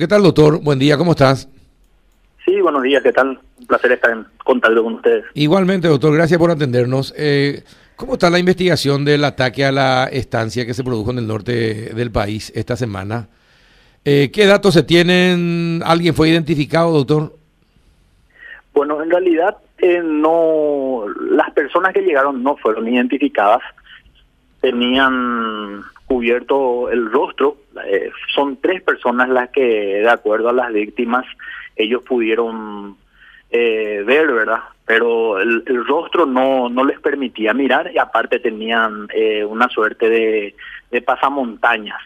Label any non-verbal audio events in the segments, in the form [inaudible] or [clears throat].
¿Qué tal, doctor? Buen día, ¿cómo estás? Sí, buenos días, ¿qué tal? Un placer estar en contacto con ustedes. Igualmente, doctor, gracias por atendernos. Eh, ¿Cómo está la investigación del ataque a la estancia que se produjo en el norte del país esta semana? Eh, ¿Qué datos se tienen? ¿Alguien fue identificado, doctor? Bueno, en realidad eh, no, las personas que llegaron no fueron identificadas, tenían cubierto el rostro. Eh, son tres personas las que, de acuerdo a las víctimas, ellos pudieron eh, ver, ¿verdad? Pero el, rostro no, no les permitía mirar y aparte tenían eh, una suerte de, de pasamontañas.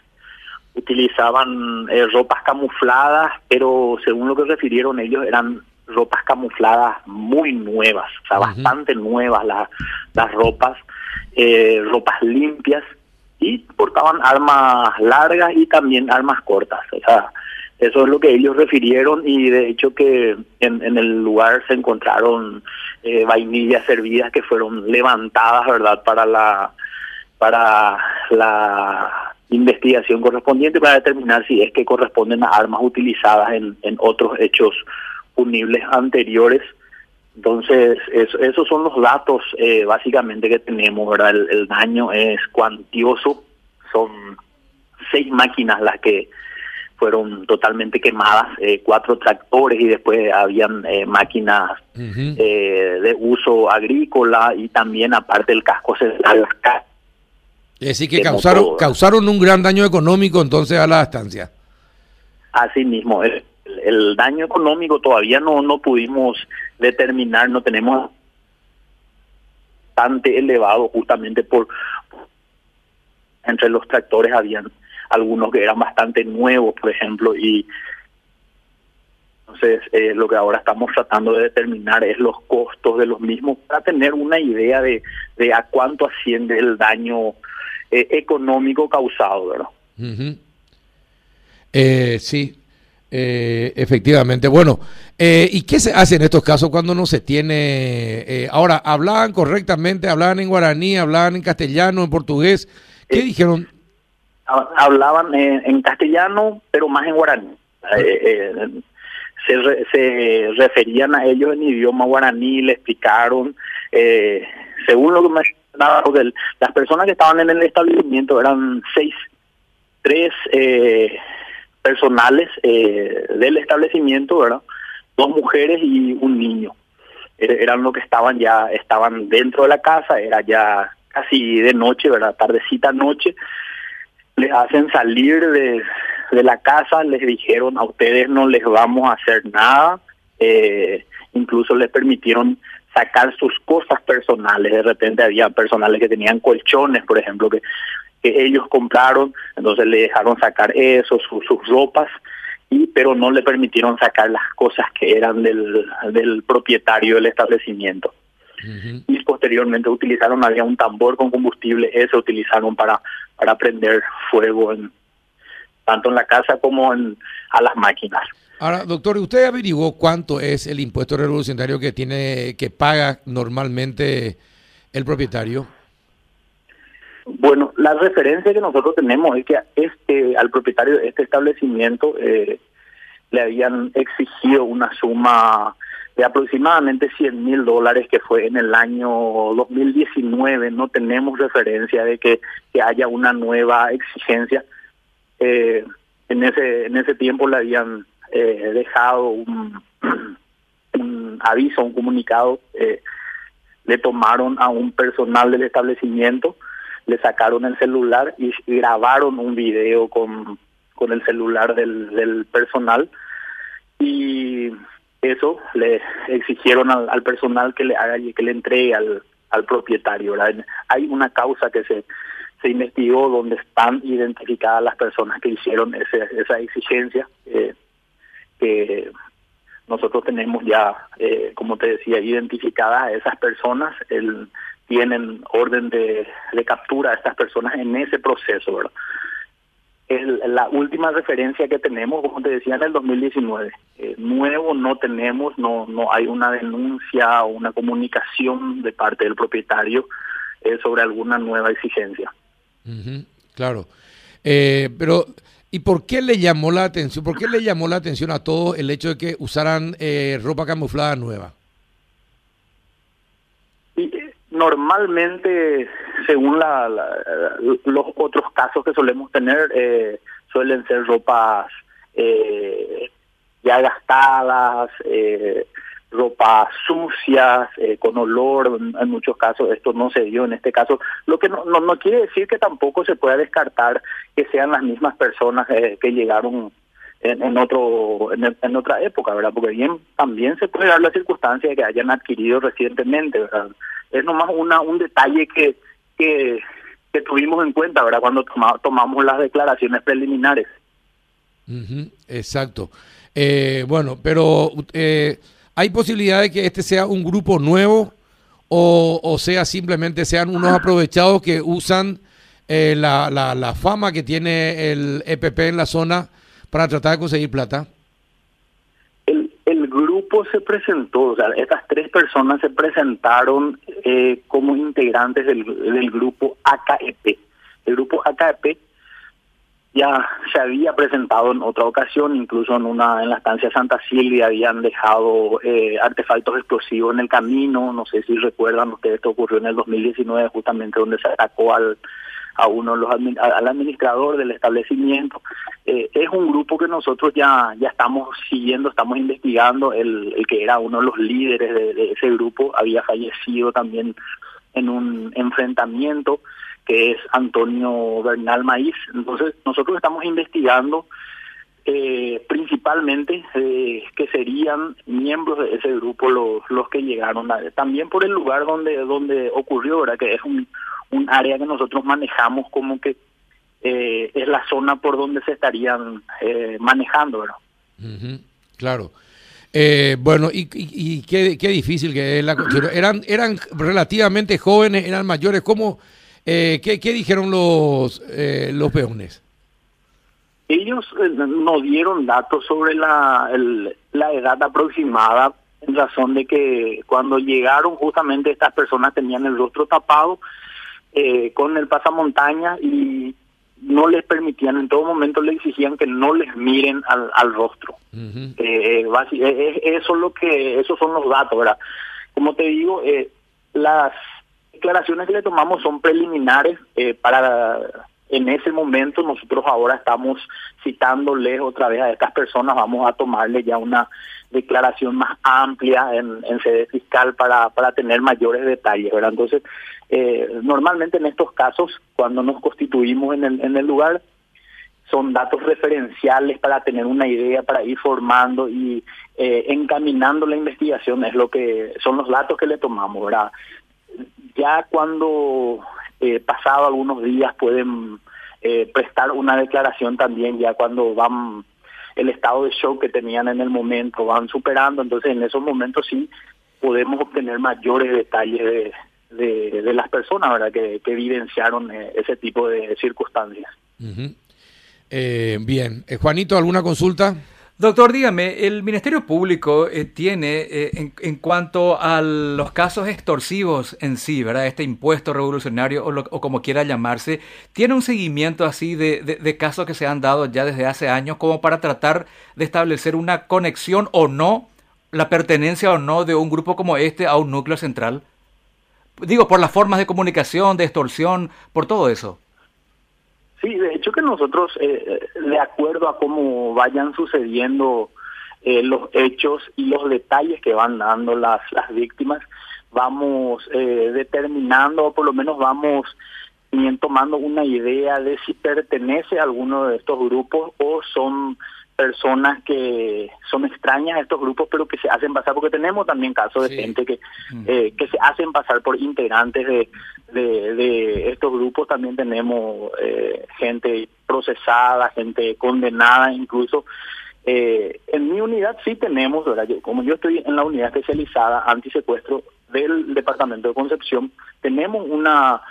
Utilizaban ropas camufladas, pero según lo que refirieron ellos eran ropas camufladas muy nuevas, o sea, bastante nuevas las, las ropas, ropas limpias y portaban armas largas y también armas cortas. O sea, eso es lo que ellos refirieron y de hecho que en, en el lugar se encontraron eh, vainillas servidas que fueron levantadas, ¿verdad? Para la para la investigación correspondiente para determinar si es que corresponden a armas utilizadas en, en otros hechos punibles anteriores. Entonces, eso, esos son los datos eh, básicamente que tenemos, ¿verdad? El, daño es cuantioso, son seis máquinas las que fueron totalmente quemadas, eh, cuatro tractores y después habían eh, máquinas de uso agrícola y también aparte el casco central. Es decir, que causaron, causaron un gran daño económico entonces a la estancia. Así mismo, el, el daño económico todavía no, no pudimos determinar, no tenemos bastante elevado justamente por entre los tractores habían algunos que eran bastante nuevos, por ejemplo, y entonces eh, lo que ahora estamos tratando de determinar es los costos de los mismos para tener una idea de, a cuánto asciende el daño eh, económico causado, ¿verdad? eh, sí, eh, efectivamente. Bueno, eh, ¿y qué se hace en estos casos cuando no se tiene... Eh, ahora, ¿hablaban correctamente? ¿Hablaban en guaraní? ¿Hablaban en castellano? ¿En portugués? ¿Qué dijeron? Hablaban en, castellano, pero más en guaraní. Se, se, referían a ellos en idioma guaraní, le explicaron, según lo que me porque las personas que estaban en el establecimiento eran seis, tres eh, personales eh, del establecimiento, ¿verdad? Dos mujeres y un niño. Er, eran los que estaban ya, estaban dentro de la casa, era ya casi de noche, ¿verdad? Tardecita noche. Les hacen salir de, de la casa, les dijeron a ustedes no les vamos a hacer nada, eh, incluso les permitieron sacar sus cosas personales. De repente había personales que tenían colchones, por ejemplo, que que ellos compraron, entonces le dejaron sacar eso, sus ropas, y pero no le permitieron sacar las cosas que eran del, del propietario del establecimiento. Y posteriormente utilizaron, había un tambor con combustible, ese utilizaron para, para prender fuego en, tanto en la casa como en, a las máquinas. Ahora, doctor, ¿usted averiguó cuánto es el impuesto revolucionario que tiene, que paga normalmente el propietario? Bueno, la referencia que nosotros tenemos es que este al propietario de este establecimiento eh, le habían exigido una suma de aproximadamente 100 mil dólares que fue en el año 2019. No tenemos referencia de que, haya una nueva exigencia. Eh, en ese en ese tiempo le habían eh, dejado un, [clears throat] un, aviso, un comunicado. Eh, le tomaron a un personal del establecimiento le sacaron el celular y grabaron un video con, con el celular del, personal y eso le exigieron al, al, personal que le haga que le entregue al, al propietario. Hay una causa que se, se investigó donde están identificadas las personas que hicieron ese, esa exigencia, eh, que nosotros tenemos ya, eh, como te decía, identificadas a esas personas. El, tienen orden de, captura a estas personas en ese proceso, ¿verdad? La última referencia que tenemos, como te decía, en el 2019. Eh, nuevo no tenemos, no no hay una denuncia o una comunicación de parte del propietario eh, sobre alguna nueva exigencia. Claro. Eh, pero ¿Y por qué le llamó la atención? ¿Por qué le llamó la atención a todos el hecho de que usaran eh, ropa camuflada nueva? Normalmente, según la, los otros casos que solemos tener, eh, suelen ser ropas eh, ya gastadas, eh, ropas sucias, eh, con olor, en muchos casos esto no se dio en este caso, lo que no, no, quiere decir que tampoco se pueda descartar que sean las mismas personas eh, que llegaron en, otro en, otra época, ¿verdad? Porque bien también se puede dar la circunstancia de que hayan adquirido recientemente, ¿verdad? Es nomás una un detalle que que, que tuvimos en cuenta, ¿verdad? Cuando tomamos las declaraciones preliminares. exacto. Eh, bueno, pero eh, ¿hay posibilidad de que este sea un grupo nuevo o, o sea simplemente sean unos aprovechados que usan eh, la, la, la fama que tiene el EPP en la zona para tratar de conseguir plata? Se presentó, o sea, estas tres personas se presentaron eh, como integrantes del, del grupo AKEP. El grupo AKEP ya se había presentado en otra ocasión, incluso en una en la estancia Santa Silvia habían dejado eh, artefactos explosivos en el camino, no sé si recuerdan ustedes, esto ocurrió en el 2019 justamente donde se atacó al a uno los al administrador del establecimiento. Eh, es un grupo que nosotros ya ya estamos siguiendo, estamos investigando. El, el que era uno de los líderes de, ese grupo había fallecido también en un enfrentamiento que es Antonio Bernal Maíz. Entonces nosotros estamos investigando eh, principalmente eh, que serían miembros de ese grupo los, los que llegaron también por el lugar donde donde ocurrió verdad que es un un área que nosotros manejamos como que eh, es la zona por donde se estarían eh, manejando, ¿verdad? claro. Eh, bueno, y, y, qué, qué, difícil que es la eran eran relativamente jóvenes, eran mayores. ¿Cómo, qué, qué, dijeron los los peones? Ellos no dieron datos sobre la, la edad aproximada en razón de que cuando llegaron justamente estas personas tenían el rostro tapado eh, con el pasamontaña y no les permitían, en todo momento le exigían que no les miren al, al rostro. eh, eh, eh eso es lo que, esos son los datos, ¿verdad? Como te digo, eh, las declaraciones que le tomamos son preliminares eh, para en ese momento nosotros ahora estamos citándoles otra vez a estas personas, vamos a tomarle ya una declaración más amplia en, sede fiscal para, para tener mayores detalles, ¿verdad? Entonces, eh, normalmente en estos casos, cuando nos constituimos en el, en el lugar, son datos referenciales para tener una idea, para ir formando y eh, encaminando la investigación, es lo que son los datos que le tomamos, ¿verdad? Ya cuando eh, pasado algunos días pueden eh, prestar una declaración también ya cuando van el estado de shock que tenían en el momento, van superando, entonces en esos momentos sí podemos obtener mayores detalles de, de, las personas ¿verdad? Que, que evidenciaron eh, ese tipo de circunstancias. eh, bien, eh, Juanito, ¿alguna consulta? Doctor, dígame, el Ministerio Público eh, tiene, eh, en, en, cuanto a los casos extorsivos en sí, ¿verdad? Este impuesto revolucionario o, lo, como quiera llamarse, ¿tiene un seguimiento así de, de, de, casos que se han dado ya desde hace años como para tratar de establecer una conexión o no, la pertenencia o no de un grupo como este a un núcleo central? Digo, por las formas de comunicación, de extorsión, por todo eso. Sí, de hecho que nosotros, eh, de acuerdo a cómo vayan sucediendo eh, los hechos y los detalles que van dando las, las víctimas, vamos eh, determinando, o por lo menos vamos bien tomando una idea de si pertenece a alguno de estos grupos o son personas que son extrañas a estos grupos pero que se hacen pasar porque tenemos también casos de gente que mm. eh, que se hacen pasar por integrantes de, de, estos grupos también tenemos eh, gente procesada gente condenada incluso eh, en mi unidad sí tenemos como yo estoy en la unidad especializada antisecuestro del departamento de Concepción tenemos una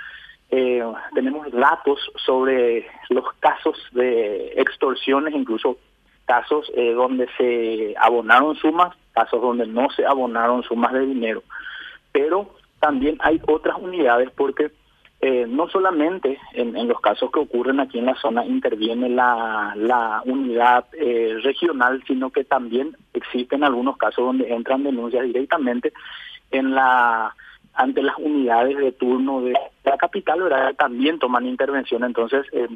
eh, tenemos datos sobre los casos de extorsiones incluso casos eh, donde se abonaron sumas, casos donde no se abonaron sumas de dinero. Pero también hay otras unidades porque eh, no solamente en, los casos que ocurren aquí en la zona interviene la, unidad eh, regional, sino que también existen algunos casos donde entran denuncias directamente en la ante las unidades de turno de la capital, también toman intervención. Entonces, eh,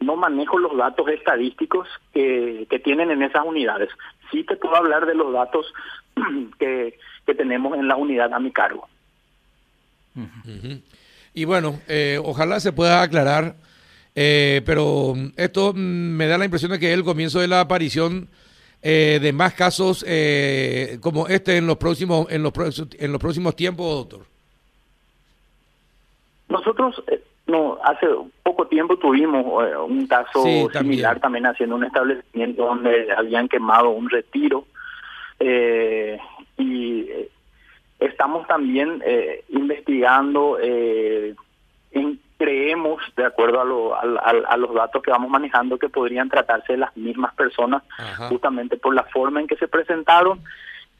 no manejo los datos estadísticos que, que tienen en esas unidades. Sí te puedo hablar de los datos [clears throat] que, que tenemos en la unidad a mi cargo. Y bueno, eh, ojalá se pueda aclarar, eh, pero esto me da la impresión de que es el comienzo de la aparición eh, de más casos como este en los próximos en los en los próximos tiempos, doctor. Nosotros no hace poco tiempo tuvimos un caso similar también haciendo un establecimiento donde habían quemado un retiro y Estamos también eh, investigando, eh, creemos, de acuerdo a, los datos que vamos manejando, que podrían tratarse de las mismas personas, justamente por la forma en que se presentaron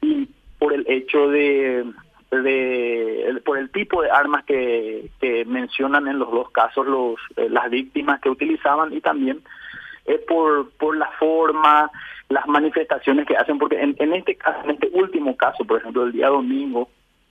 y por el hecho de, de por el tipo de armas que, que mencionan en los dos casos los eh, las víctimas que utilizaban y también es por por la forma las manifestaciones que hacen, porque en, este caso, en este último caso, por ejemplo, el día domingo,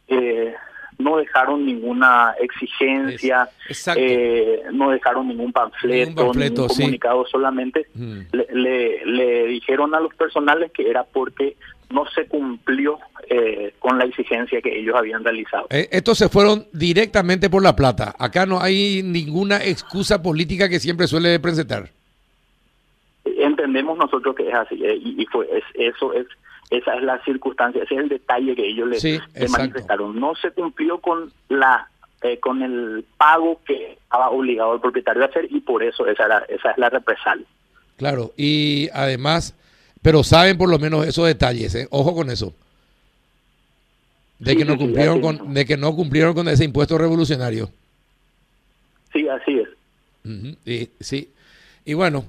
eh, no dejaron ninguna exigencia, eh, no dejaron ningún panfleto, ningún, comunicado, solamente mm. le, le, dijeron a los personales que era porque no se cumplió eh, con la exigencia que ellos habían realizado. estos se fueron directamente por la plata. Acá no hay ninguna excusa política que siempre suele presentar entendemos nosotros que es así eh, y, fue eso es esa es la circunstancia ese es el detalle que ellos le, manifestaron. No se cumplió con la eh, con el pago que estaba obligado el propietario a hacer y por eso esa era, esa es la represalia. Claro y además pero saben por lo menos esos detalles ¿eh? ojo con eso. De que no cumplieron con de que no cumplieron con ese impuesto revolucionario. Sí así es. Y, sí. Y bueno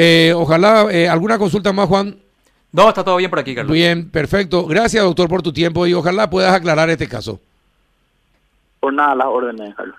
eh, ojalá, eh, ¿alguna consulta más, Juan? No, está todo bien por aquí, Carlos. Bien, perfecto. Gracias, doctor, por tu tiempo y ojalá puedas aclarar este caso. Por nada, las órdenes, Carlos.